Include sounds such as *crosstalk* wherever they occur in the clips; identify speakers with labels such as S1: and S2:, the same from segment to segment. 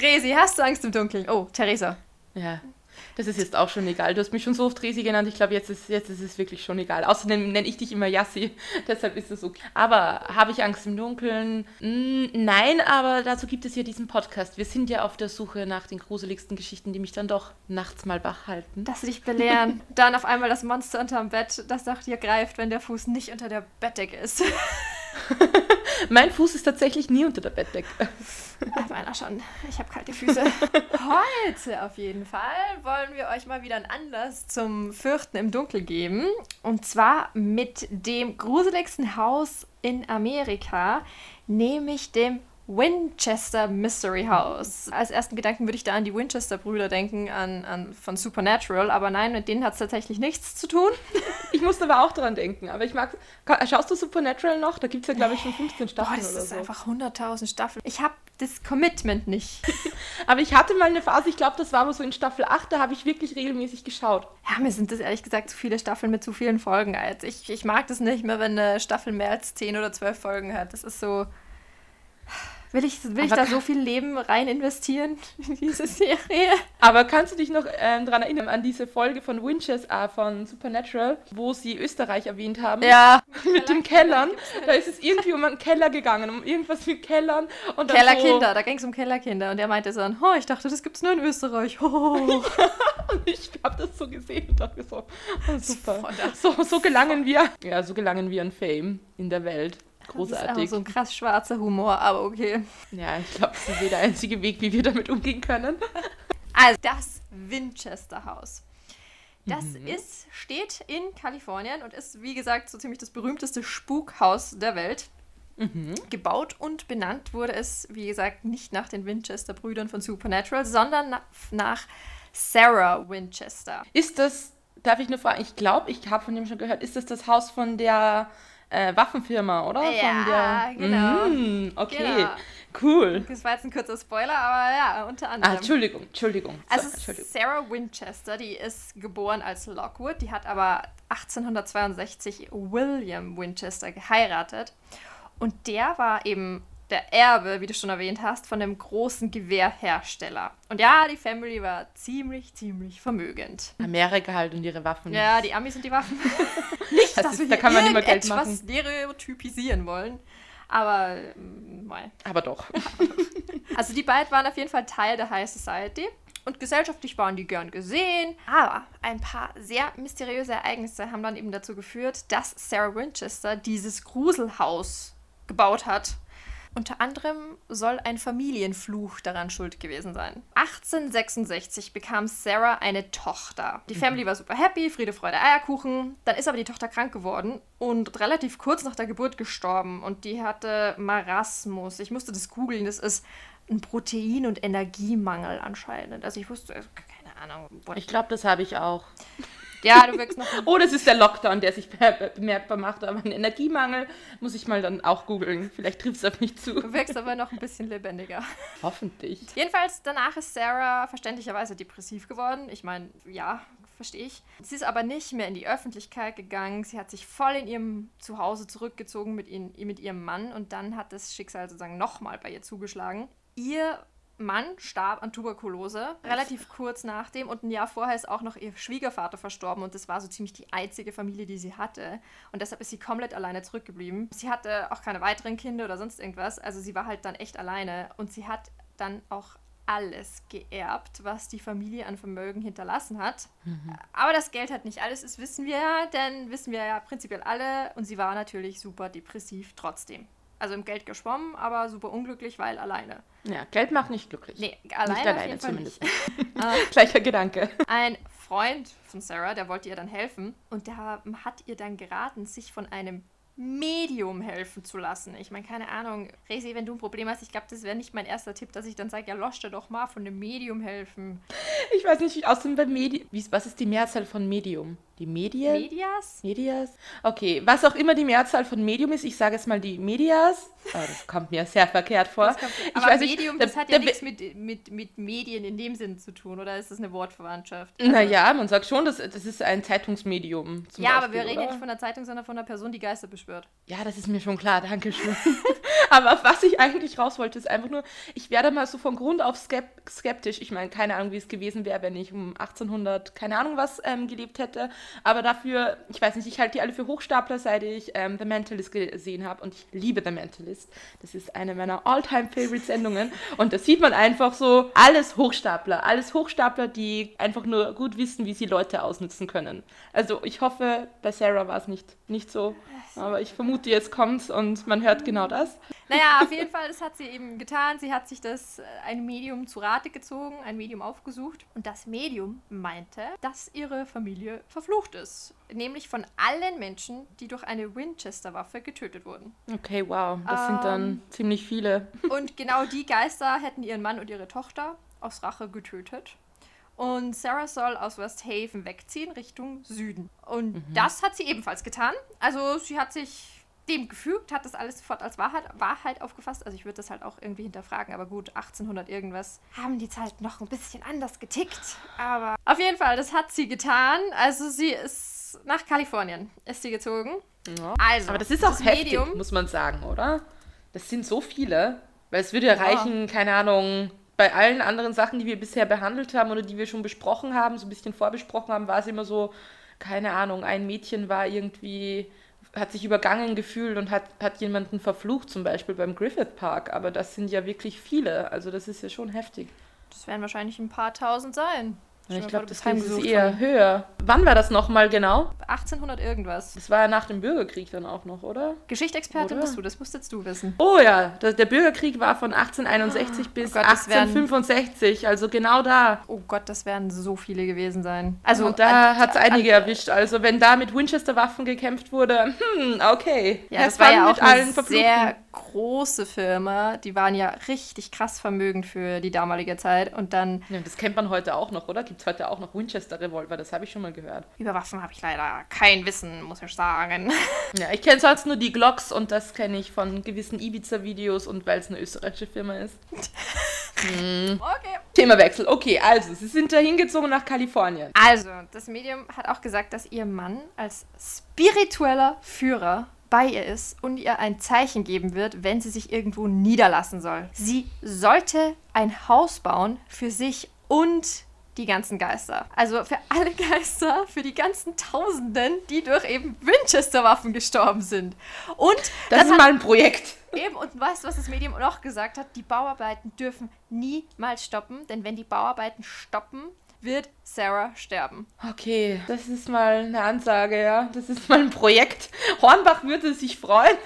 S1: Resi, hast du Angst im Dunkeln? Oh, Theresa.
S2: Ja, das ist jetzt auch schon egal. Du hast mich schon so oft Resi genannt. Ich glaube, jetzt ist, jetzt ist es wirklich schon egal. Außerdem nenne ich dich immer Yassi. *laughs* Deshalb ist es okay. Aber habe ich Angst im Dunkeln? Hm, nein, aber dazu gibt es ja diesen Podcast. Wir sind ja auf der Suche nach den gruseligsten Geschichten, die mich dann doch nachts mal wach halten.
S1: Dass sie dich belehren. *laughs* dann auf einmal das Monster unterm Bett, das nach dir greift, wenn der Fuß nicht unter der Bettdecke ist. *laughs*
S2: mein Fuß ist tatsächlich nie unter der Bettdecke.
S1: Meiner schon. Ich habe kalte Füße. Heute auf jeden Fall wollen wir euch mal wieder einen Anlass zum Fürchten im Dunkel geben. Und zwar mit dem gruseligsten Haus in Amerika, nämlich dem Winchester Mystery House. Als ersten Gedanken würde ich da an die Winchester-Brüder denken, an, an, von Supernatural, aber nein, mit denen hat es tatsächlich nichts zu tun. *laughs*
S2: Ich musste aber auch daran denken, aber ich mag. Schaust du Supernatural noch? Da gibt es ja, glaube ich, schon 15 Staffeln. Boah,
S1: das
S2: oder
S1: ist
S2: so.
S1: einfach 100.000 Staffeln. Ich habe das Commitment nicht. *laughs*
S2: aber ich hatte mal eine Phase, ich glaube, das war aber so in Staffel 8, da habe ich wirklich regelmäßig geschaut.
S1: Ja, mir sind das ehrlich gesagt zu viele Staffeln mit zu vielen Folgen. Also ich, ich mag das nicht mehr, wenn eine Staffel mehr als 10 oder 12 Folgen hat. Das ist so. Will ich, will ich da so viel Leben rein investieren in diese Serie?
S2: Aber kannst du dich noch ähm, daran erinnern, an diese Folge von Winchester, von Supernatural, wo sie Österreich erwähnt haben?
S1: Ja.
S2: mit den Kellern. Da ist es irgendwie um einen Keller gegangen, um irgendwas mit Kellern.
S1: Und Kellerkinder, so da ging es um Kellerkinder. Und er meinte so, oh, ich dachte, das gibt es nur in Österreich. *laughs* Oh.
S2: und *laughs* ich habe das so gesehen und dachte so, oh, super. So, so gelangen wir, ja, so gelangen wir an Fame in der Welt. Großartig. Das ist
S1: auch so ein krass schwarzer Humor, aber okay.
S2: Ja, ich glaube, das ist der einzige Weg, wie wir damit umgehen können. *laughs*
S1: Also, das Winchester Haus. Das mhm. ist, steht in Kalifornien und ist, wie gesagt, so ziemlich das berühmteste Spukhaus der Welt. Mhm. Gebaut und benannt wurde es, wie gesagt, nicht nach den Winchester-Brüdern von Supernatural, sondern nach, nach Sarah Winchester.
S2: Ist das, darf ich nur fragen, ich glaube, ich habe von dem schon gehört, ist das das Haus von der äh, Waffenfirma, oder?
S1: Ja, genau.
S2: Mm, okay, genau. cool.
S1: Das war jetzt ein kurzer Spoiler, aber ja, unter anderem.
S2: Ah, Entschuldigung, Entschuldigung.
S1: Also
S2: Entschuldigung.
S1: Sarah Winchester, die ist geboren als Lockwood, die hat aber 1862 William Winchester geheiratet. Und der war eben der Erbe, wie du schon erwähnt hast, von einem großen Gewehrhersteller. Und ja, die Family war ziemlich, ziemlich vermögend.
S2: Amerika halt und ihre Waffen.
S1: Ja, die Amis und die Waffen. *laughs* nicht, das dass ist, wir da kann man immer Geld machen. stereotypisieren wollen. Aber, mal.
S2: Mm, Aber doch. *laughs*
S1: also die beiden waren auf jeden Fall Teil der High Society. Und gesellschaftlich waren die gern gesehen. Aber ein paar sehr mysteriöse Ereignisse haben dann eben dazu geführt, dass Sarah Winchester dieses Gruselhaus gebaut hat unter anderem soll ein Familienfluch daran schuld gewesen sein. 1866 bekam Sarah eine Tochter. Die mhm. Family war super happy, Friede, Freude, Eierkuchen. Dann ist aber die Tochter krank geworden und relativ kurz nach der Geburt gestorben. Und die hatte Marasmus. Ich musste das googeln. Das ist ein Protein- und Energiemangel anscheinend. Also ich wusste, keine Ahnung.
S2: Ich glaube, das habe ich auch.
S1: Ja, du wirkst noch. *laughs*
S2: oh, das ist der Lockdown, der sich bemerkbar macht. Aber ein Energiemangel muss ich mal dann auch googeln. Vielleicht trifft es auf mich zu.
S1: Du wirkst aber noch ein bisschen lebendiger.
S2: Hoffentlich.
S1: Jedenfalls, danach ist Sarah verständlicherweise depressiv geworden. Ich meine, ja, verstehe ich. Sie ist aber nicht mehr in die Öffentlichkeit gegangen. Sie hat sich voll in ihrem Zuhause zurückgezogen mit, ihn, mit ihrem Mann und dann hat das Schicksal sozusagen nochmal bei ihr zugeschlagen. Ihr Mann starb an Tuberkulose, relativ kurz nach dem. Und ein Jahr vorher ist auch noch ihr Schwiegervater verstorben. Und das war so ziemlich die einzige Familie, die sie hatte. Und deshalb ist sie komplett alleine zurückgeblieben. Sie hatte auch keine weiteren Kinder oder sonst irgendwas. Also sie war halt dann echt alleine. Und sie hat dann auch alles geerbt, was die Familie an Vermögen hinterlassen hat. Mhm. Aber das Geld hat nicht alles, das wissen wir ja, denn wissen wir ja prinzipiell alle. Und sie war natürlich super depressiv trotzdem. Also im Geld geschwommen, aber super unglücklich, weil alleine.
S2: Ja, Geld macht nicht glücklich.
S1: Nee, alleine, nicht alleine zumindest. Nicht. *laughs* *laughs*
S2: Gleicher Gedanke.
S1: Ein Freund von Sarah, der wollte ihr dann helfen und der hat ihr dann geraten, sich von einem Medium helfen zu lassen. Ich meine, keine Ahnung, Resi, wenn du ein Problem hast, ich glaube, das wäre nicht mein erster Tipp, dass ich dann sage, ja, losch dir doch mal von einem Medium helfen.
S2: Ich weiß nicht, außerdem bei Medium, was ist die Mehrzahl von Medium? Die Medien?
S1: Medias?
S2: Medias? Okay, was auch immer die Mehrzahl von Medium ist, ich sage jetzt mal die Medias. Oh, das kommt mir sehr verkehrt vor.
S1: Kommt, aber weiß Medium, nicht, das hat ja nichts mit, mit, mit Medien in dem Sinn zu tun, oder ist das eine Wortverwandtschaft?
S2: Also, naja, man sagt schon, das, das ist ein Zeitungsmedium.
S1: ja, Beispiel, aber wir reden ja nicht von einer Zeitung, sondern von einer Person, die Geister beschwört.
S2: Ja, das ist mir schon klar, danke schön. *laughs* *laughs* Aber was ich eigentlich raus wollte, ist einfach nur, ich werde mal so von Grund auf skeptisch. Ich meine, keine Ahnung, wie es gewesen wäre, wenn ich um 1800, keine Ahnung was, ähm, gelebt hätte. Aber dafür, ich weiß nicht, ich halte die alle für Hochstapler, seit ich ähm, The Mentalist gesehen habe. Und ich liebe The Mentalist. Das ist eine meiner All-Time-Favorite-Sendungen. Und da sieht man einfach so, alles Hochstapler. Alles Hochstapler, die einfach nur gut wissen, wie sie Leute ausnutzen können. Also ich hoffe, bei Sarah war es nicht, nicht so. Aber ich vermute, jetzt kommt's und man hört genau das.
S1: Naja, auf jeden Fall, das hat sie eben getan. Sie hat sich das äh, ein Medium zu Rate gezogen, ein Medium aufgesucht. Und das Medium meinte, dass ihre Familie verflucht ist. Nämlich von allen Menschen, die durch eine Winchester-Waffe getötet wurden.
S2: Okay, wow. Das ähm, sind dann ähm, ziemlich viele. *laughs*
S1: Und genau die Geister hätten ihren Mann und ihre Tochter aus Rache getötet. Und Sarah soll aus West Haven wegziehen Richtung Süden. Und mhm. das hat sie ebenfalls getan. Also sie hat sich dem gefügt, hat das alles sofort als Wahrheit, Wahrheit aufgefasst. Also ich würde das halt auch irgendwie hinterfragen. Aber gut, 1800 irgendwas haben die Zeit noch ein bisschen anders getickt. Aber auf jeden Fall, das hat sie getan. Also sie ist nach Kalifornien, ist sie gezogen.
S2: Ja. Also, aber das ist auch das heftig, Medium, muss man sagen, oder? Das sind so viele. Weil es würde ja, ja. reichen, keine Ahnung, bei allen anderen Sachen, die wir bisher behandelt haben oder die wir schon besprochen haben, so ein bisschen vorbesprochen haben, war es immer so, keine Ahnung, ein Mädchen war irgendwie, hat sich übergangen gefühlt und hat, hat jemanden verflucht, zum Beispiel beim Griffith Park. Aber das sind ja wirklich viele. Also das ist ja schon heftig.
S1: Das werden wahrscheinlich ein paar tausend sein.
S2: Ich glaube, das ist eher höher. Wann war das nochmal genau?
S1: 1800 irgendwas.
S2: Das war ja nach dem Bürgerkrieg dann auch noch, oder?
S1: Geschichtsexpertin oder? bist du, das musstest du wissen.
S2: Oh ja, der, der Bürgerkrieg war von 1861 oh, bis Gott, 1865, also genau da.
S1: Oh Gott, das werden so viele gewesen sein.
S2: Also Und da äh, hat es einige äh, erwischt. Also wenn da mit Winchester-Waffen gekämpft wurde, hm, okay.
S1: Ja, das war ja auch eine sehr große Firma. Die waren ja richtig krass vermögend für die damalige Zeit. Und dann...
S2: Ja, das kennt man heute auch noch, oder? Gibt es heute auch noch Winchester-Revolver, das habe ich schon mal gehört.
S1: Über Waffen habe ich leider kein Wissen, muss ich sagen. *laughs*
S2: Ja, ich kenne sonst nur die Glocks und das kenne ich von gewissen Ibiza-Videos und weil es eine österreichische Firma ist. *laughs* hm. Okay. Themawechsel. Okay, also, Sie sind da hingezogen nach Kalifornien.
S1: Also, das Medium hat auch gesagt, dass Ihr Mann als spiritueller Führer bei ihr ist und ihr ein Zeichen geben wird, wenn sie sich irgendwo niederlassen soll. Sie sollte ein Haus bauen für sich und die ganzen Geister. Also für alle *laughs* Geister, für die ganzen Tausenden, die durch eben Winchester-Waffen gestorben sind. Und
S2: das, das ist mal ein Projekt.
S1: Eben, und weißt du, was das Medium noch gesagt hat? Die Bauarbeiten dürfen niemals stoppen, denn wenn die Bauarbeiten stoppen, wird Sarah sterben.
S2: Okay, das ist mal eine Ansage, ja. Das ist mal ein Projekt. Hornbach würde sich freuen.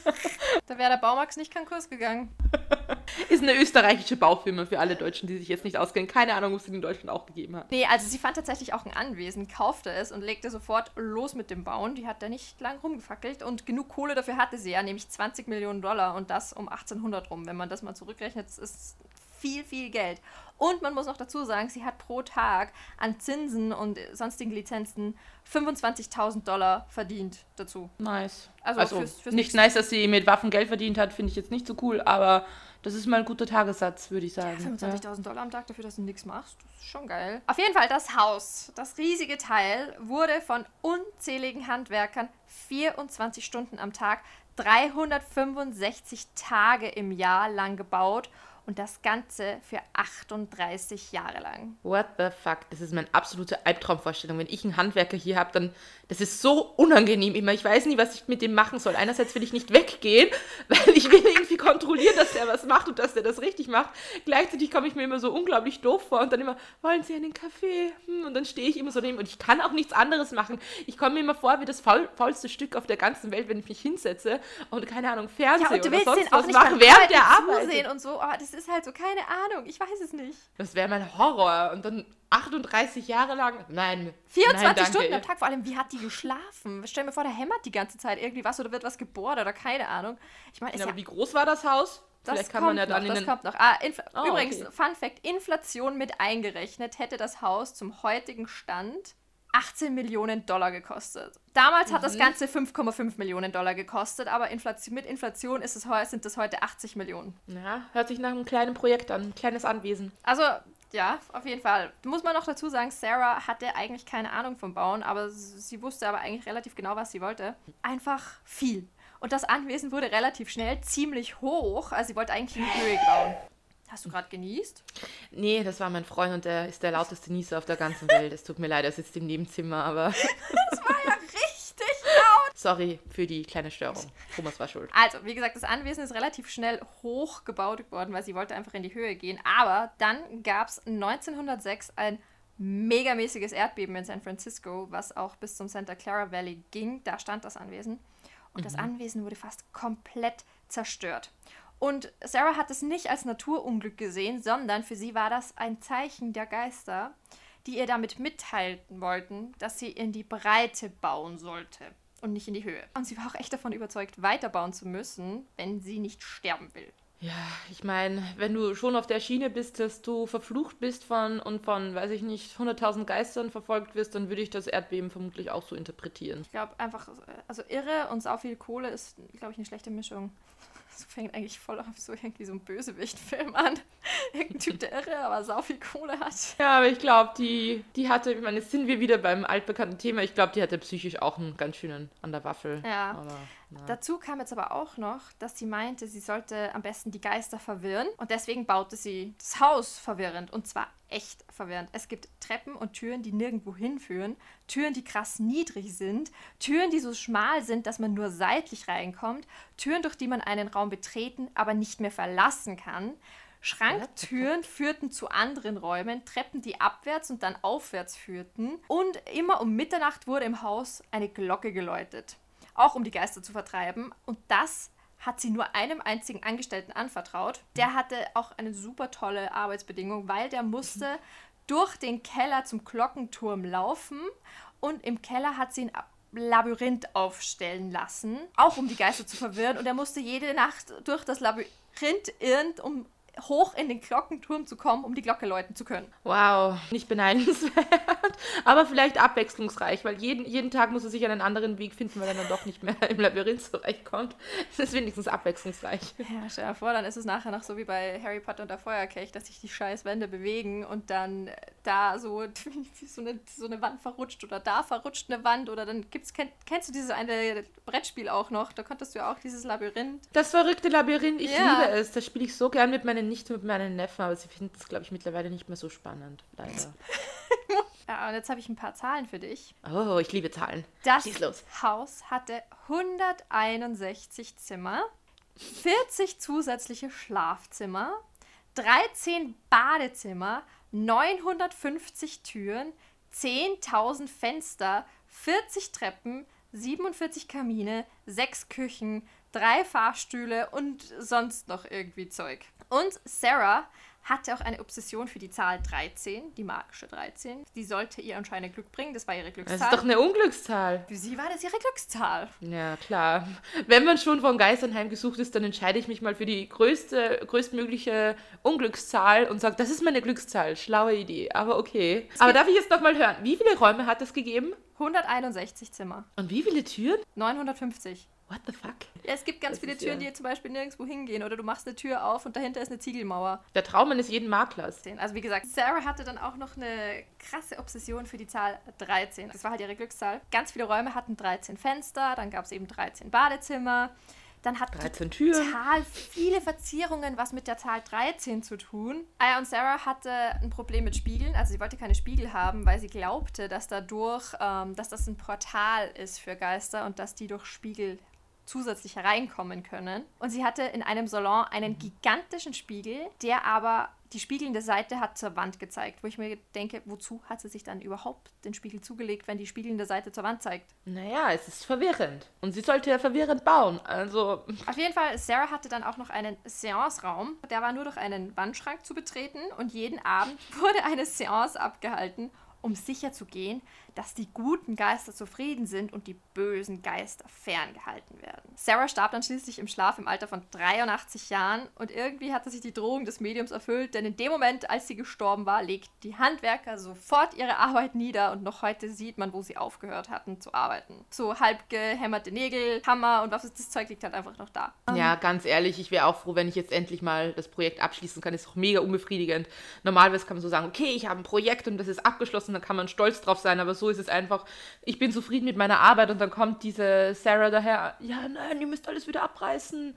S2: *laughs*
S1: da wäre der Baumax nicht Konkurs gegangen. *laughs*
S2: Ist eine österreichische Baufirma für alle Deutschen, die sich jetzt nicht auskennen. Keine Ahnung, ob es in Deutschland auch gegeben hat.
S1: Nee, also sie fand tatsächlich auch ein Anwesen, kaufte es und legte sofort los mit dem Bauen. Die hat da nicht lang rumgefackelt und genug Kohle dafür hatte sie ja, nämlich 20 Millionen Dollar und das um 1800 rum. Wenn man das mal zurückrechnet, ist viel, viel Geld. Und man muss noch dazu sagen, sie hat pro Tag an Zinsen und sonstigen Lizenzen 25.000 Dollar verdient dazu.
S2: Nice. Also, also fürs, fürs nicht nice, dass sie mit Waffen Geld verdient hat, finde ich jetzt nicht so cool, aber das ist mal ein guter Tagessatz, würde ich sagen.
S1: Ja, 25.000 ja. Dollar am Tag dafür, dass du nichts machst, das ist schon geil. Auf jeden Fall, das Haus, das riesige Teil, wurde von unzähligen Handwerkern 24 Stunden am Tag, 365 Tage im Jahr lang gebaut und das Ganze für 38 Jahre lang.
S2: What the fuck? Das ist meine absolute Albtraumvorstellung. Wenn ich einen Handwerker hier habe, dann das ist so unangenehm immer. Ich weiß nie, was ich mit dem machen soll. Einerseits will ich nicht weggehen, *laughs* weil ich will irgendwie kontrollieren, dass der was macht und dass der das richtig macht. Gleichzeitig komme ich mir immer so unglaublich doof vor und dann immer, wollen Sie einen Kaffee? Hm, und dann stehe ich immer so neben und ich kann auch nichts anderes machen. Ich komme mir immer vor wie das faul faulste Stück auf der ganzen Welt, wenn ich mich hinsetze und keine Ahnung, Fernsehen ja, oder sonst was mache, während der Arbeit.
S1: und so. Oh, das ist halt so, keine Ahnung, ich weiß es nicht.
S2: Das wäre mein Horror. Und dann 38 Jahre lang? Nein.
S1: 24 nein, Stunden am Tag, vor allem, wie hat die geschlafen? Stell mir vor, der hämmert die ganze Zeit irgendwie was oder wird was gebohrt oder keine Ahnung.
S2: Ich meine, ja, aber wie groß war das Haus?
S1: Das Vielleicht kann man ja dann noch, in das kommt noch. Ah, oh, übrigens, okay. Fun Fact: Inflation mit eingerechnet hätte das Haus zum heutigen Stand 18 Millionen Dollar gekostet. Damals mhm. hat das mhm. Ganze 5,5 Millionen Dollar gekostet, aber Inflation, mit Inflation ist es, sind es heute 80 Millionen.
S2: Ja, hört sich nach einem kleinen Projekt an, ein kleines Anwesen.
S1: Also ja, auf jeden Fall. Muss man noch dazu sagen, Sarah hatte eigentlich keine Ahnung vom Bauen, aber sie wusste aber eigentlich relativ genau, was sie wollte. Einfach viel. Und das Anwesen wurde relativ schnell ziemlich hoch. Also sie wollte eigentlich in die Höhe bauen. Hast du gerade genießt?
S2: Nee, das war mein Freund und der ist der lauteste Nieser auf der ganzen Welt. Es tut mir leid, er sitzt im Nebenzimmer, aber. *laughs*
S1: Das war ja richtig laut.
S2: Sorry für die kleine Störung. Thomas war schuld.
S1: Also, wie gesagt, das Anwesen ist relativ schnell hoch gebaut worden, weil sie wollte einfach in die Höhe gehen. Aber dann gab es 1906 ein megamäßiges Erdbeben in San Francisco, was auch bis zum Santa Clara Valley ging. Da stand das Anwesen. Und das Anwesen wurde fast komplett zerstört. Und Sarah hat es nicht als Naturunglück gesehen, sondern für sie war das ein Zeichen der Geister, die ihr damit mitteilen wollten, dass sie in die Breite bauen sollte und nicht in die Höhe. Und sie war auch echt davon überzeugt, weiterbauen zu müssen, wenn sie nicht sterben will.
S2: Ja, ich meine, wenn du schon auf der Schiene bist, dass du verflucht bist von und von, weiß ich nicht, 100.000 Geistern verfolgt wirst, dann würde ich das Erdbeben vermutlich auch so interpretieren.
S1: Ich glaube einfach, also irre und sau viel Kohle ist, glaube ich, eine schlechte Mischung. Das fängt eigentlich voll auf so irgendwie so ein Bösewicht-Film an. *laughs* Irgendein Typ, der irre, aber sau viel Kohle hat.
S2: Ja, aber ich glaube, die, die hatte, ich meine, jetzt sind wir wieder beim altbekannten Thema. Ich glaube, die hatte psychisch auch einen ganz schönen an der Waffel.
S1: Ja.
S2: Aber, na.
S1: Dazu kam jetzt aber auch noch, dass sie meinte, sie sollte am besten die Geister verwirren und deswegen baute sie das Haus verwirrend und zwar echt verwirrend. Es gibt Treppen und Türen, die nirgendwo hinführen, Türen, die krass niedrig sind, Türen, die so schmal sind, dass man nur seitlich reinkommt, Türen, durch die man einen Raum betreten, aber nicht mehr verlassen kann. Schranktüren führten zu anderen Räumen, Treppen, die abwärts und dann aufwärts führten. Und immer um Mitternacht wurde im Haus eine Glocke geläutet auch um die Geister zu vertreiben. Und das hat sie nur einem einzigen Angestellten anvertraut. Der hatte auch eine super tolle Arbeitsbedingung, weil der musste durch den Keller zum Glockenturm laufen und im Keller hat sie ein Labyrinth aufstellen lassen, auch um die Geister zu verwirren. Und er musste jede Nacht durch das Labyrinth irren, um hoch in den Glockenturm zu kommen, um die Glocke läuten zu können.
S2: Wow, nicht beneidenswert, *laughs* aber vielleicht abwechslungsreich, weil jeden, jeden Tag muss er sich einen anderen Weg finden, weil er dann doch nicht mehr im Labyrinth zurechtkommt. Das ist wenigstens abwechslungsreich.
S1: Ja, stell dir vor, dann ist es nachher noch so wie bei Harry Potter und der Feuerkelch, dass sich die scheiß Wände bewegen und dann da so, *laughs* so, eine, so eine Wand verrutscht oder da verrutscht eine Wand oder dann gibt's, kenn, kennst du dieses eine Brettspiel auch noch? Da konntest du ja auch dieses Labyrinth.
S2: Das verrückte Labyrinth, ich ja. liebe es. Das spiele ich so gern mit meinen nicht mit meinen Neffen, aber sie finden es, glaube ich, mittlerweile nicht mehr so spannend, leider. *laughs*
S1: ja, und jetzt habe ich ein paar Zahlen für dich.
S2: Oh, ich liebe Zahlen.
S1: Das Haus hatte 161 Zimmer, 40 zusätzliche Schlafzimmer, 13 Badezimmer, 950 Türen, 10.000 Fenster, 40 Treppen, 47 Kamine, 6 Küchen, drei Fahrstühle und sonst noch irgendwie Zeug. Und Sarah hatte auch eine Obsession für die Zahl 13, die magische 13. Die sollte ihr anscheinend Glück bringen, das war ihre Glückszahl.
S2: Das ist doch eine Unglückszahl.
S1: Für sie war das ihre Glückszahl.
S2: Ja, klar. Wenn man schon von Geistern heimgesucht ist, dann entscheide ich mich mal für die größte, größtmögliche Unglückszahl und sage, das ist meine Glückszahl. Schlaue Idee, aber okay. Aber darf ich jetzt noch mal hören, wie viele Räume hat es gegeben?
S1: 161 Zimmer.
S2: Und wie viele Türen?
S1: 950.
S2: What the fuck?
S1: Ja, es gibt ganz das viele Türen, ja. die zum Beispiel nirgendwo hingehen. Oder du machst eine Tür auf und dahinter ist eine Ziegelmauer.
S2: Der Traum eines jeden Maklers.
S1: Also wie gesagt, Sarah hatte dann auch noch eine krasse Obsession für die Zahl 13. Das war halt ihre Glückszahl. Ganz viele Räume hatten 13 Fenster, dann gab es eben 13 Badezimmer. Dann hat
S2: 13 Türen.
S1: total viele Verzierungen was mit der Zahl 13 zu tun. Aya und Sarah hatte ein Problem mit Spiegeln. Also sie wollte keine Spiegel haben, weil sie glaubte, dass dadurch, ähm, dass das ein Portal ist für Geister und dass die durch Spiegel zusätzlich hereinkommen können. Und sie hatte in einem Salon einen gigantischen Spiegel, der aber die spiegelnde Seite hat zur Wand gezeigt, wo ich mir denke, wozu hat sie sich dann überhaupt den Spiegel zugelegt, wenn die spiegelnde Seite zur Wand zeigt?
S2: Naja, es ist verwirrend. Und sie sollte ja verwirrend bauen, also... *laughs*
S1: Auf jeden Fall, Sarah hatte dann auch noch einen Seance-Raum. Der war nur durch einen Wandschrank zu betreten und jeden Abend *laughs* wurde eine Seance abgehalten, um sicher zu gehen, dass die guten Geister zufrieden sind und die bösen Geister ferngehalten werden. Sarah starb dann schließlich im Schlaf im Alter von 83 Jahren und irgendwie hatte sich die Drohung des Mediums erfüllt, denn in dem Moment, als sie gestorben war, legten die Handwerker sofort ihre Arbeit nieder und noch heute sieht man, wo sie aufgehört hatten zu arbeiten. So halb gehämmerte Nägel, Hammer und was ist das Zeug liegt halt einfach noch da.
S2: Ja, ganz ehrlich, ich wäre auch froh, wenn ich jetzt endlich mal das Projekt abschließen kann. Ist doch mega unbefriedigend. Normalerweise kann man so sagen, okay, ich habe ein Projekt und das ist abgeschlossen und dann kann man stolz drauf sein, aber so ist es einfach, ich bin zufrieden mit meiner Arbeit und dann kommt diese Sarah daher, ja, nein, ihr müsst alles wieder abreißen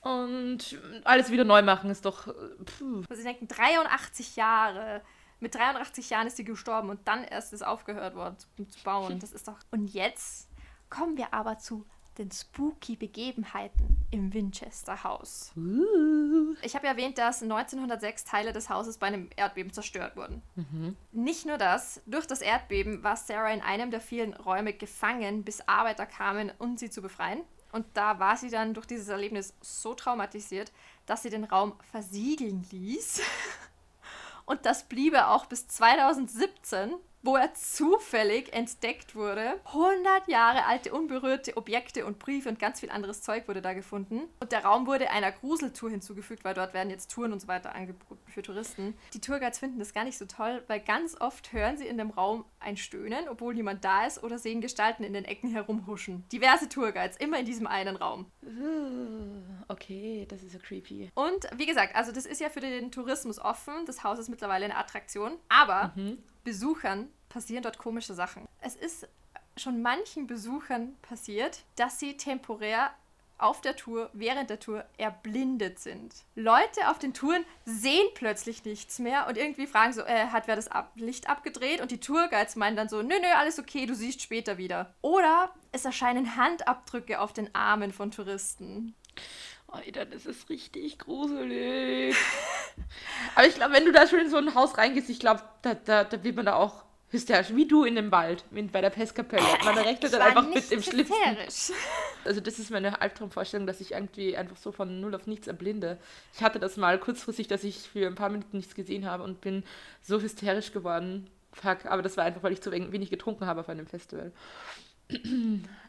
S2: und alles wieder neu machen, ist doch.
S1: Puh. Also, sie denken, 83 Jahre. Mit 83 Jahren ist sie gestorben und dann erst ist aufgehört worden zu, zu bauen. *laughs* Das ist doch. Und jetzt kommen wir aber zu den spooky Begebenheiten im Winchester Haus. Uh. Ich habe ja erwähnt, dass 1906 Teile des Hauses bei einem Erdbeben zerstört wurden. Mhm. Nicht nur das, durch das Erdbeben war Sarah in einem der vielen Räume gefangen, bis Arbeiter kamen, um sie zu befreien. Und da war sie dann durch dieses Erlebnis so traumatisiert, dass sie den Raum versiegeln ließ. *laughs* Und das bliebe auch bis 2017, wo er zufällig entdeckt wurde. 100 Jahre alte unberührte Objekte und Briefe und ganz viel anderes Zeug wurde da gefunden. Und der Raum wurde einer Gruseltour hinzugefügt, weil dort werden jetzt Touren und so weiter angeboten für Touristen. Die Tourguides finden das gar nicht so toll, weil ganz oft hören sie in dem Raum ein Stöhnen, obwohl niemand da ist, oder sehen Gestalten in den Ecken herumhuschen. Diverse Tourguides, immer in diesem einen Raum.
S2: Okay, das ist so creepy.
S1: Und wie gesagt, also das ist ja für den Tourismus offen. Das Haus ist mittlerweile eine Attraktion. Aber mhm. Besuchern passieren dort komische Sachen. Es ist schon manchen Besuchern passiert, dass sie temporär auf der Tour, während der Tour erblindet sind. Leute auf den Touren sehen plötzlich nichts mehr und irgendwie fragen so, äh, hat wer das Ab Licht abgedreht? Und die Tourguides meinen dann so, nö, nö, alles okay, du siehst später wieder. Oder es erscheinen Handabdrücke auf den Armen von Touristen.
S2: Alter, das ist richtig gruselig. *laughs* Aber ich glaube, wenn du da schon in so ein Haus reingehst, ich glaube, da, da, da wird man da auch hysterisch, wie du in dem Wald, bei der Pestkapelle. Man rechnet dann einfach mit dem Schlitzen. Also das ist meine Albtraumvorstellung, dass ich irgendwie einfach so von null auf nichts erblinde. Ich hatte das mal kurzfristig, dass ich für ein paar Minuten nichts gesehen habe und bin so hysterisch geworden. Fuck, aber das war einfach, weil ich zu wenig getrunken habe auf einem Festival.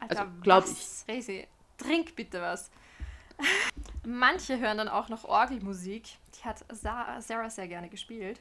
S1: also, glaube ich. Resi, trink bitte was. Manche hören dann auch noch Orgelmusik. Die hat Sarah sehr gerne gespielt.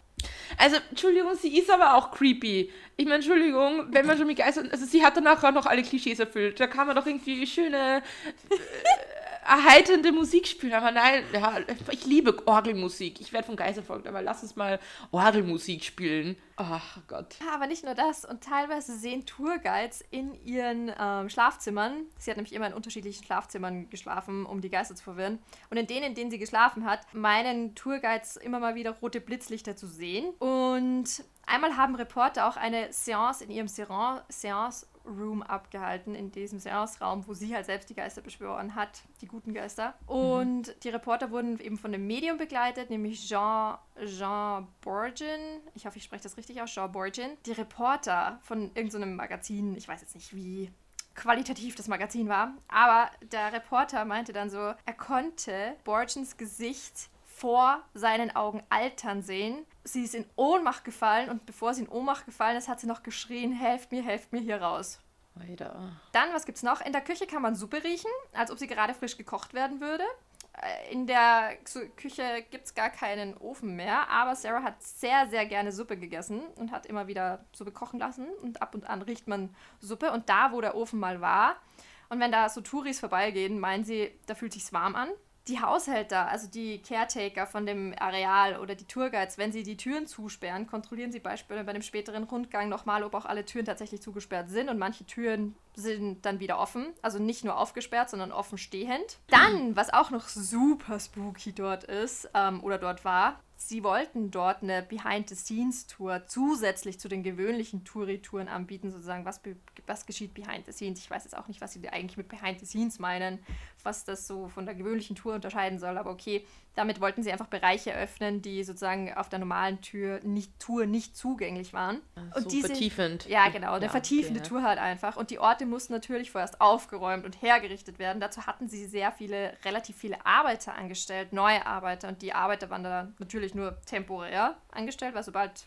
S2: Also, Entschuldigung, sie ist aber auch creepy. Ich meine, Entschuldigung, wenn man schon mit Geistern. Also, sie hat danach auch noch alle Klischees erfüllt. Da kann man doch irgendwie schöne. *laughs* Erheiternde Musik spielen, aber nein, ja, ich liebe Orgelmusik. Ich werde von Geister folgt, aber lass uns mal Orgelmusik spielen. Ach Gott.
S1: Aber nicht nur das. Und teilweise sehen Tourguides in ihren ähm, Schlafzimmern, sie hat nämlich immer in unterschiedlichen Schlafzimmern geschlafen, um die Geister zu verwirren. Und in denen, in denen sie geschlafen hat, meinen Tourguides immer mal wieder rote Blitzlichter zu sehen. Und einmal haben Reporter auch eine Seance in ihrem Seance Room abgehalten, in diesem Seance-Raum, wo sie halt selbst die Geister beschworen hat, die guten Geister. Und mhm. die Reporter wurden eben von dem Medium begleitet, nämlich Jean, Jean Bourgin. Ich hoffe, ich spreche das richtig aus, Jean Bourgin. Die Reporter von irgendeinem so Magazin, ich weiß jetzt nicht wie qualitativ das Magazin war, aber der Reporter meinte dann so, er konnte Bourgins Gesicht vor seinen Augen altern sehen. Sie ist in Ohnmacht gefallen und bevor sie in Ohnmacht gefallen ist, hat sie noch geschrien, helft mir, helft mir hier raus. Weiter. Dann, was gibt's noch? In der Küche kann man Suppe riechen, als ob sie gerade frisch gekocht werden würde. Äh, in der Küche gibt es gar keinen Ofen mehr, aber Sarah hat sehr, sehr gerne Suppe gegessen und hat immer wieder Suppe kochen lassen. Und ab und an riecht man Suppe. Und da, wo der Ofen mal war, und wenn da so Touris vorbeigehen, meinen sie, da fühlt sich's warm an die Haushälter, also die Caretaker von dem Areal oder die Tourguides, wenn sie die Türen zusperren, kontrollieren sie beispielsweise bei dem späteren Rundgang nochmal, ob auch alle Türen tatsächlich zugesperrt sind. Und manche Türen sind dann wieder offen, also nicht nur aufgesperrt, sondern offen stehend. Dann, was auch noch super spooky dort ist ähm, oder dort war, sie wollten dort eine Behind-the-Scenes-Tour zusätzlich zu den gewöhnlichen Touri-Touren anbieten, sozusagen, was, was geschieht behind the scenes. Ich weiß jetzt auch nicht, was sie eigentlich mit behind the scenes meinen, was das so von der gewöhnlichen Tour unterscheiden soll, aber okay, damit wollten sie einfach Bereiche öffnen, die sozusagen auf der normalen Tür nicht, Tour nicht zugänglich waren.
S2: So und diese, vertiefend.
S1: Ja, genau, eine ja, vertiefende okay. Tour halt einfach. Und die Orte mussten natürlich vorerst aufgeräumt und hergerichtet werden. Dazu hatten sie sehr viele, relativ viele Arbeiter angestellt, neue Arbeiter. Und die Arbeiter waren da natürlich nur temporär angestellt, weil sobald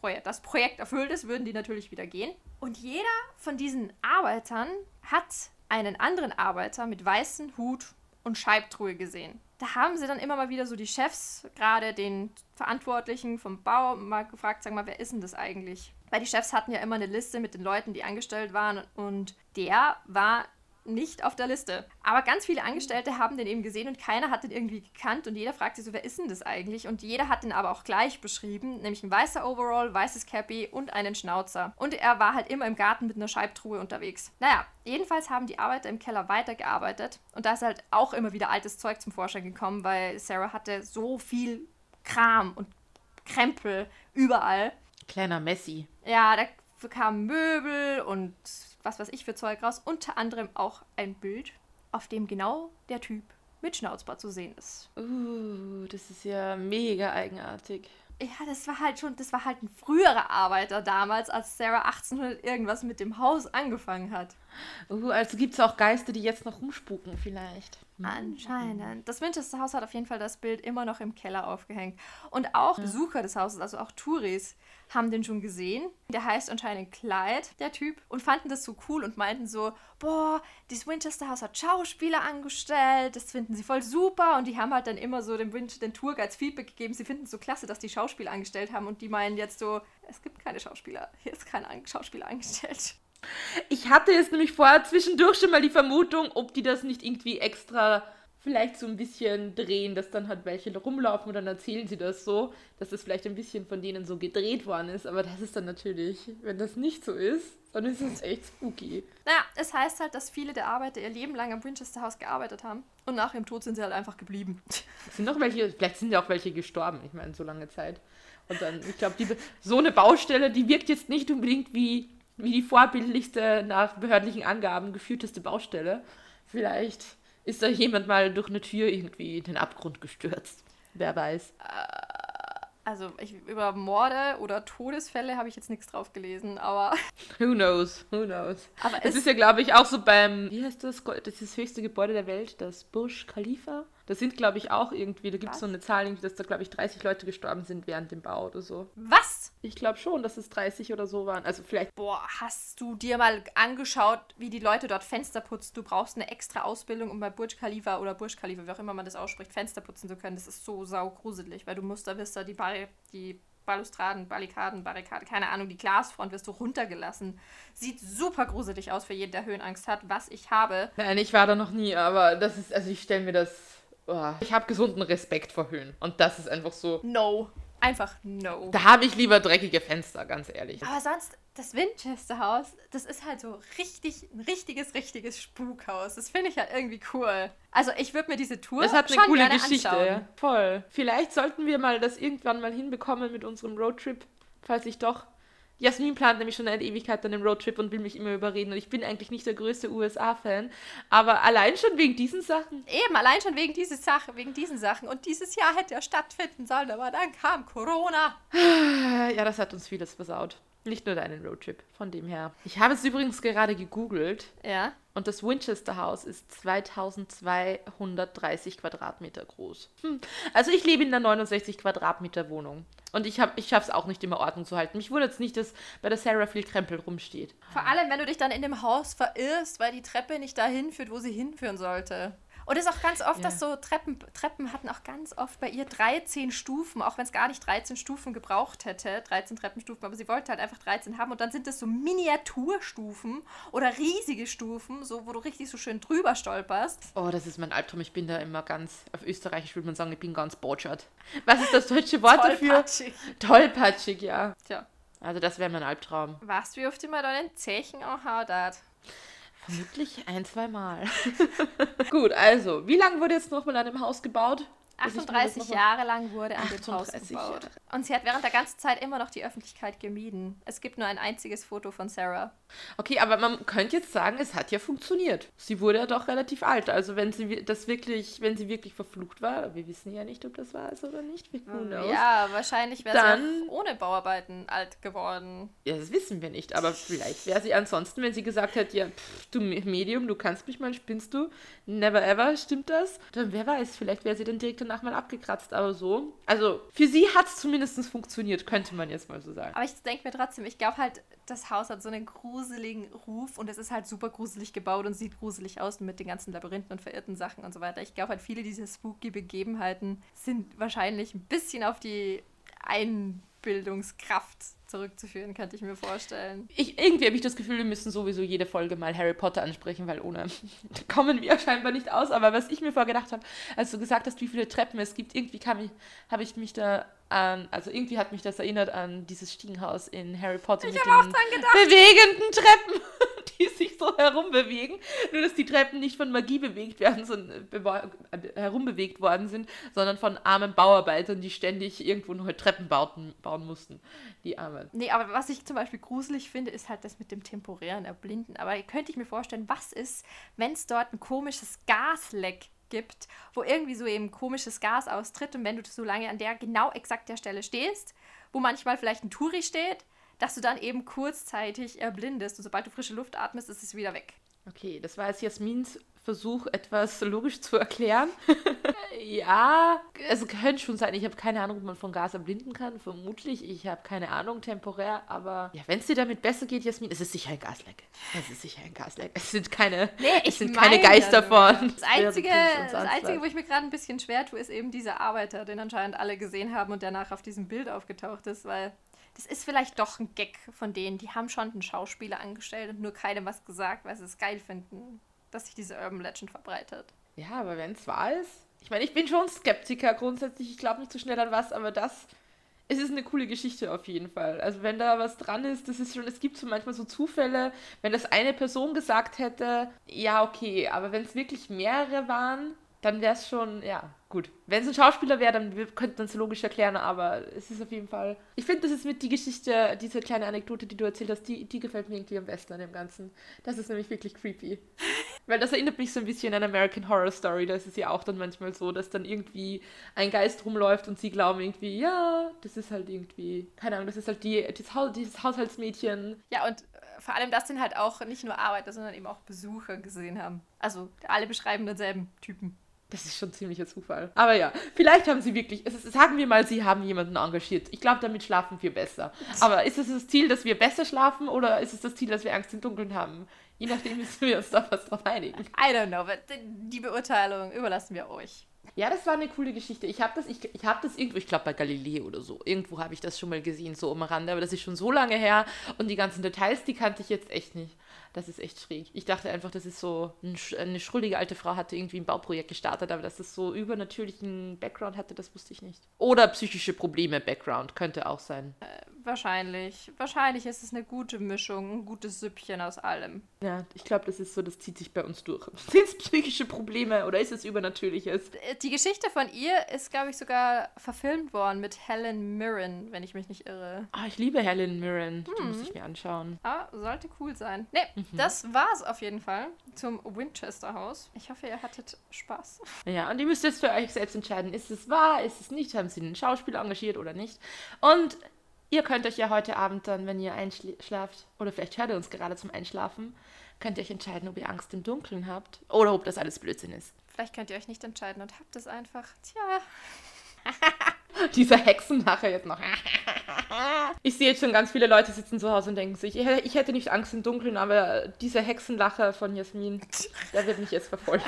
S1: Projekt, das Projekt erfüllt ist, würden die natürlich wieder gehen. Und jeder von diesen Arbeitern hat einen anderen Arbeiter mit weißem Hut und Scheibtruhe gesehen. Da haben sie dann immer mal wieder so die Chefs, gerade den Verantwortlichen vom Bau, mal gefragt, sag mal, wer ist denn das eigentlich? Weil die Chefs hatten ja immer eine Liste mit den Leuten, die angestellt waren und der war nicht auf der Liste. Aber ganz viele Angestellte haben den eben gesehen und keiner hat den irgendwie gekannt und jeder fragt sich so, wer ist denn das eigentlich? Und jeder hat den aber auch gleich beschrieben, nämlich ein weißer Overall, weißes Cappy und einen Schnauzer. Und er war halt immer im Garten mit einer Scheibtruhe unterwegs. Naja, jedenfalls haben die Arbeiter im Keller weitergearbeitet und da ist halt auch immer wieder altes Zeug zum Vorschein gekommen, weil Sarah hatte so viel Kram und Krempel überall.
S2: Kleiner Messi.
S1: Ja, da kamen Möbel und was weiß ich für Zeug raus. Unter anderem auch ein Bild, auf dem genau der Typ mit Schnauzbart zu sehen ist.
S2: Uh, das ist ja mega eigenartig.
S1: Ja, das war halt schon, das war halt ein früherer Arbeiter damals, als Sarah 1800 irgendwas mit dem Haus angefangen hat.
S2: Uh, also gibt es auch Geister, die jetzt noch rumspuken vielleicht.
S1: Anscheinend. Das Winchester Haus hat auf jeden Fall das Bild immer noch im Keller aufgehängt. Und auch Besucher des Hauses, also auch Touris, haben den schon gesehen. Der heißt anscheinend Clyde, der Typ, und fanden das so cool und meinten so, boah, dieses Winchester House hat Schauspieler angestellt, das finden sie voll super. Und die haben halt dann immer so dem Winch den Tourguides Feedback gegeben, sie finden es so klasse, dass die Schauspieler angestellt haben. Und die meinen jetzt so, es gibt keine Schauspieler, hier ist kein Schauspieler angestellt.
S2: Ich hatte jetzt nämlich vorher zwischendurch schon mal die Vermutung, ob die das nicht irgendwie extra vielleicht so ein bisschen drehen, dass dann halt welche rumlaufen und dann erzählen sie das so, dass das vielleicht ein bisschen von denen so gedreht worden ist. Aber das ist dann natürlich, wenn das nicht so ist, dann ist es echt spooky.
S1: Naja, es heißt halt, dass viele der Arbeiter ihr Leben lang am Winchester House gearbeitet haben und nach ihrem Tod sind sie halt einfach geblieben.
S2: Sind noch welche, vielleicht sind ja auch welche gestorben, ich meine, so lange Zeit. Und dann, ich glaube, so eine Baustelle, die wirkt jetzt nicht unbedingt wie, wie die vorbildlichste, nach behördlichen Angaben geführteste Baustelle. Vielleicht ist da jemand mal durch eine Tür irgendwie in den Abgrund gestürzt. Wer weiß.
S1: Also ich, über Morde oder Todesfälle habe ich jetzt nichts drauf gelesen, aber. *laughs*
S2: Who knows? Who knows?
S1: Aber
S2: es,
S1: es
S2: ist ja, glaube ich, auch so beim. Wie heißt das? Das ist das höchste Gebäude der Welt, das Burj Khalifa. Das sind, glaube ich, auch irgendwie. Da gibt es so eine Zahl, dass da, glaube ich, 30 Leute gestorben sind während dem Bau oder so.
S1: Was?
S2: Ich glaube schon, dass es 30 oder so waren. Also vielleicht.
S1: Boah, hast du dir mal angeschaut, wie die Leute dort Fenster putzen? Du brauchst eine extra Ausbildung, um bei Burj Khalifa oder Burj Khalifa, wie auch immer man das ausspricht, Fenster putzen zu können. Das ist so saugruselig, weil du musst da wisst, die, Bar die Balustraden, Barrikaden, Barrikade, keine Ahnung, die Glasfront wirst du runtergelassen. Sieht super gruselig aus für jeden, der Höhenangst hat, was ich habe.
S2: Nein, ich war da noch nie, aber das ist, also ich stelle mir das. Oh, ich habe gesunden Respekt vor Höhen. Und das ist einfach so.
S1: No. Einfach no.
S2: Da habe ich lieber dreckige Fenster, ganz ehrlich.
S1: Aber sonst, das Winchester Haus, das ist halt so richtig, ein richtiges, richtiges Spukhaus. Das finde ich halt irgendwie cool. Also ich würde mir diese Tour
S2: Das hat eine
S1: schon
S2: coole Geschichte.
S1: anschauen.
S2: Voll. Vielleicht sollten wir mal das irgendwann mal hinbekommen mit unserem Roadtrip, falls ich doch. Jasmin plant nämlich schon eine Ewigkeit dann den Roadtrip und will mich immer überreden. Und ich bin eigentlich nicht der größte USA-Fan. Aber allein schon wegen diesen Sachen.
S1: Eben, allein schon wegen dieser Sache, wegen diesen Sachen. Und dieses Jahr hätte er stattfinden sollen, aber dann kam Corona. *sighs*
S2: Ja, das hat uns vieles versaut. Nicht nur deinen Roadtrip, von dem her. Ich habe es übrigens gerade gegoogelt.
S1: Ja.
S2: Und das Winchester House ist 2230 Quadratmeter groß. Hm. Also ich lebe in einer 69 Quadratmeter Wohnung. Und ich, ich schaffe es auch nicht immer Ordnung zu halten. Mich wundert es nicht, dass bei der Sarah viel Krempel rumsteht.
S1: Vor allem, wenn du dich dann in dem Haus verirrst, weil die Treppe nicht dahin führt, wo sie hinführen sollte. Und es ist auch ganz oft,
S2: Ja.
S1: dass so Treppen, Treppen hatten auch ganz oft bei ihr 13 Stufen, auch wenn es gar nicht 13 Stufen gebraucht hätte, 13 Treppenstufen, aber sie wollte halt einfach 13 haben und dann sind das so Miniaturstufen oder riesige Stufen, so wo du richtig so schön drüber stolperst.
S2: Oh, das ist mein Albtraum. Ich bin da immer ganz, auf Österreichisch würde man sagen, ich bin ganz botschert. Was ist das deutsche Wort dafür?
S1: Tollpatschig.
S2: Tollpatschig, ja.
S1: Tja,
S2: Also das wäre mein Albtraum.
S1: du, wie oft immer deinen Zechen anhaut hat?
S2: Vermutlich ein, zwei Mal. Gut, also, wie lange wurde jetzt nochmal an dem Haus gebaut? Dass ich mir das
S1: 38
S2: noch mal-
S1: Jahre lang wurde an dem Haus
S2: 38
S1: gebaut.
S2: Jahre.
S1: Und sie hat während der ganzen Zeit immer noch die Öffentlichkeit gemieden. Es gibt nur ein einziges Foto von Sarah.
S2: Okay, aber man könnte jetzt sagen, es hat ja funktioniert. Sie wurde ja doch relativ alt. Also wenn sie das wirklich, wenn sie wirklich verflucht war, wir wissen ja nicht, ob das wahr ist oder nicht. Who knows?
S1: Ja, wahrscheinlich wäre sie auch ohne Bauarbeiten alt geworden.
S2: Ja, das wissen wir nicht. Aber vielleicht wäre sie ansonsten, wenn sie gesagt hätte, ja, pff, du Me- Medium, du kannst mich mal, spinnst du? Never ever, stimmt das? Dann wer weiß, vielleicht wäre sie dann direkt danach mal abgekratzt. Aber so. Also für sie hat es zumindest funktioniert, könnte man jetzt mal so sagen.
S1: Aber ich denke mir trotzdem, ich glaube halt, das Haus hat so einen gruseligen Ruf und es ist halt super gruselig gebaut und sieht gruselig aus mit den ganzen Labyrinthen und verirrten Sachen und so weiter. Ich glaube halt, viele dieser spooky Begebenheiten sind wahrscheinlich ein bisschen auf die Einbildungskraft zurückzuführen, könnte ich mir vorstellen.
S2: Ich, irgendwie habe ich das Gefühl, wir müssen sowieso jede Folge mal Harry Potter ansprechen, weil ohne *laughs* kommen wir scheinbar nicht aus. Aber was ich mir vorgedacht habe, als du gesagt hast, wie viele Treppen es gibt, irgendwie habe ich mich da an, also irgendwie hat mich das erinnert an dieses Stiegenhaus in Harry Potter
S1: ich
S2: mit
S1: den
S2: bewegenden Treppen, *laughs* die sich so herumbewegen. Nur, dass die Treppen nicht von Magie bewegt werden, sondern herumbewegt worden sind, sondern von armen Bauarbeitern, die ständig irgendwo neue Treppen bauten, bauen mussten. Die Armen.
S1: Nee, aber was ich zum Beispiel gruselig finde, ist halt das mit dem temporären Erblinden. Aber könnte ich mir vorstellen, was ist, wenn es dort ein komisches Gasleck gibt, wo irgendwie so eben komisches Gas austritt und wenn du so lange an der genau exakt der Stelle stehst, wo manchmal vielleicht ein Touri steht, dass du dann eben kurzzeitig erblindest und sobald du frische Luft atmest, ist es wieder weg.
S2: Okay, das war jetzt Jasmins Versuch, etwas logisch zu erklären. ja, es könnte schon sein. Ich habe keine Ahnung, ob man von Gas erblinden kann. Vermutlich. Ich habe keine Ahnung, temporär. Aber ja, wenn es dir damit besser geht, Jasmin, es ist sicher ein Gasleck. Es ist sicher ein Gasleck. Es sind keine,
S1: nee,
S2: es sind keine Geister von.
S1: Das Einzige, das Einzige, wo ich mir gerade ein bisschen schwer tue, ist eben dieser Arbeiter, den anscheinend alle gesehen haben und der nachher auf diesem Bild aufgetaucht ist, weil das ist vielleicht doch ein Gag von denen. Die haben schon einen Schauspieler angestellt und nur keinem was gesagt, weil sie es geil finden dass sich diese Urban Legend verbreitet.
S2: Ja, aber wenn es wahr ist. Ich meine, ich bin schon Skeptiker grundsätzlich. Ich glaube nicht so schnell an was, aber das. Es ist eine coole Geschichte auf jeden Fall. Also wenn da was dran ist, das ist schon, es gibt so manchmal so Zufälle, wenn das eine Person gesagt hätte, ja, okay, aber wenn es wirklich mehrere waren, dann wäre es schon, ja, gut. Wenn es ein Schauspieler wäre, dann könnte man es logisch erklären, aber es ist auf jeden Fall. Ich finde, das ist mit die Geschichte, diese kleine Anekdote, die du erzählt hast, die, die gefällt mir irgendwie am besten an dem Ganzen. Das ist nämlich wirklich creepy. *laughs* Weil das erinnert mich so ein bisschen an American Horror Story. Da ist es ja auch dann manchmal so, dass dann irgendwie ein Geist rumläuft und sie glauben irgendwie, ja, das ist halt irgendwie, keine Ahnung, das ist halt die, dieses, Haus, dieses Haushaltsmädchen.
S1: Ja, und äh, vor allem das sind halt auch nicht nur Arbeiter, sondern eben auch Besucher gesehen haben. Also alle beschreiben denselben Typen.
S2: Das ist schon ziemlicher Zufall. Aber ja, vielleicht haben sie wirklich, sagen wir mal, sie haben jemanden engagiert. Ich glaube, damit schlafen wir besser. Aber ist es das Ziel, dass wir besser schlafen oder ist es das Ziel, dass wir Angst im Dunkeln haben? Je nachdem müssen wir uns da was drauf einigen.
S1: I don't know, but die Beurteilung überlassen wir euch.
S2: Ja, das war eine coole Geschichte. Ich habe das, ich, ich hab das irgendwo, ich glaube bei Galileo oder so, irgendwo habe ich das schon mal gesehen, so am Rande, aber das ist schon so lange her und die ganzen Details, die kannte ich jetzt echt nicht. Das ist echt schräg. Ich dachte einfach, das ist so ein, eine schrullige alte Frau hatte irgendwie ein Bauprojekt gestartet, aber dass das so übernatürlichen Background hatte, das wusste ich nicht. Oder psychische Probleme Background könnte auch sein.
S1: Äh, wahrscheinlich. Wahrscheinlich ist es eine gute Mischung, ein gutes Süppchen aus allem.
S2: Ja, ich glaube, das ist so, das zieht sich bei uns durch. *laughs* Sind es psychische Probleme oder ist es übernatürliches?
S1: Äh, die Geschichte von ihr ist, glaube ich, sogar verfilmt worden mit Helen Mirren, wenn ich mich nicht irre.
S2: Ah, ich liebe Helen Mirren. Die muss ich mir anschauen.
S1: Ah, sollte cool sein. Nee, Mhm. Das war's auf jeden Fall zum Winchester Haus. Ich hoffe, ihr hattet Spaß. *laughs*
S2: Ja, und ihr müsst jetzt für euch selbst entscheiden, ist es wahr, ist es nicht, haben sie einen Schauspieler engagiert oder nicht. Und ihr könnt euch ja heute Abend dann, wenn ihr einschlaft, oder vielleicht hört ihr uns gerade zum Einschlafen, könnt ihr euch entscheiden, ob ihr Angst im Dunkeln habt oder ob das alles Blödsinn ist.
S1: Vielleicht könnt ihr euch nicht entscheiden und habt es einfach. Tja. *laughs*
S2: Dieser Hexenlacher jetzt noch. ich sehe jetzt schon ganz viele Leute sitzen zu Hause und denken sich, ich hätte nicht Angst im Dunkeln, aber dieser Hexenlacher von Jasmin, der wird mich jetzt verfolgen.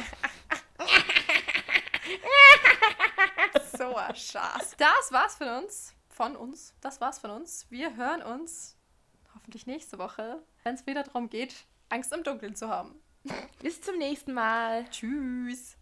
S2: *laughs*
S1: so ein Schatz. Das war's von uns. Von uns. Das war's von uns. Wir hören uns hoffentlich nächste Woche, wenn es wieder darum geht, Angst im Dunkeln zu haben.
S2: Bis zum nächsten Mal.
S1: Tschüss.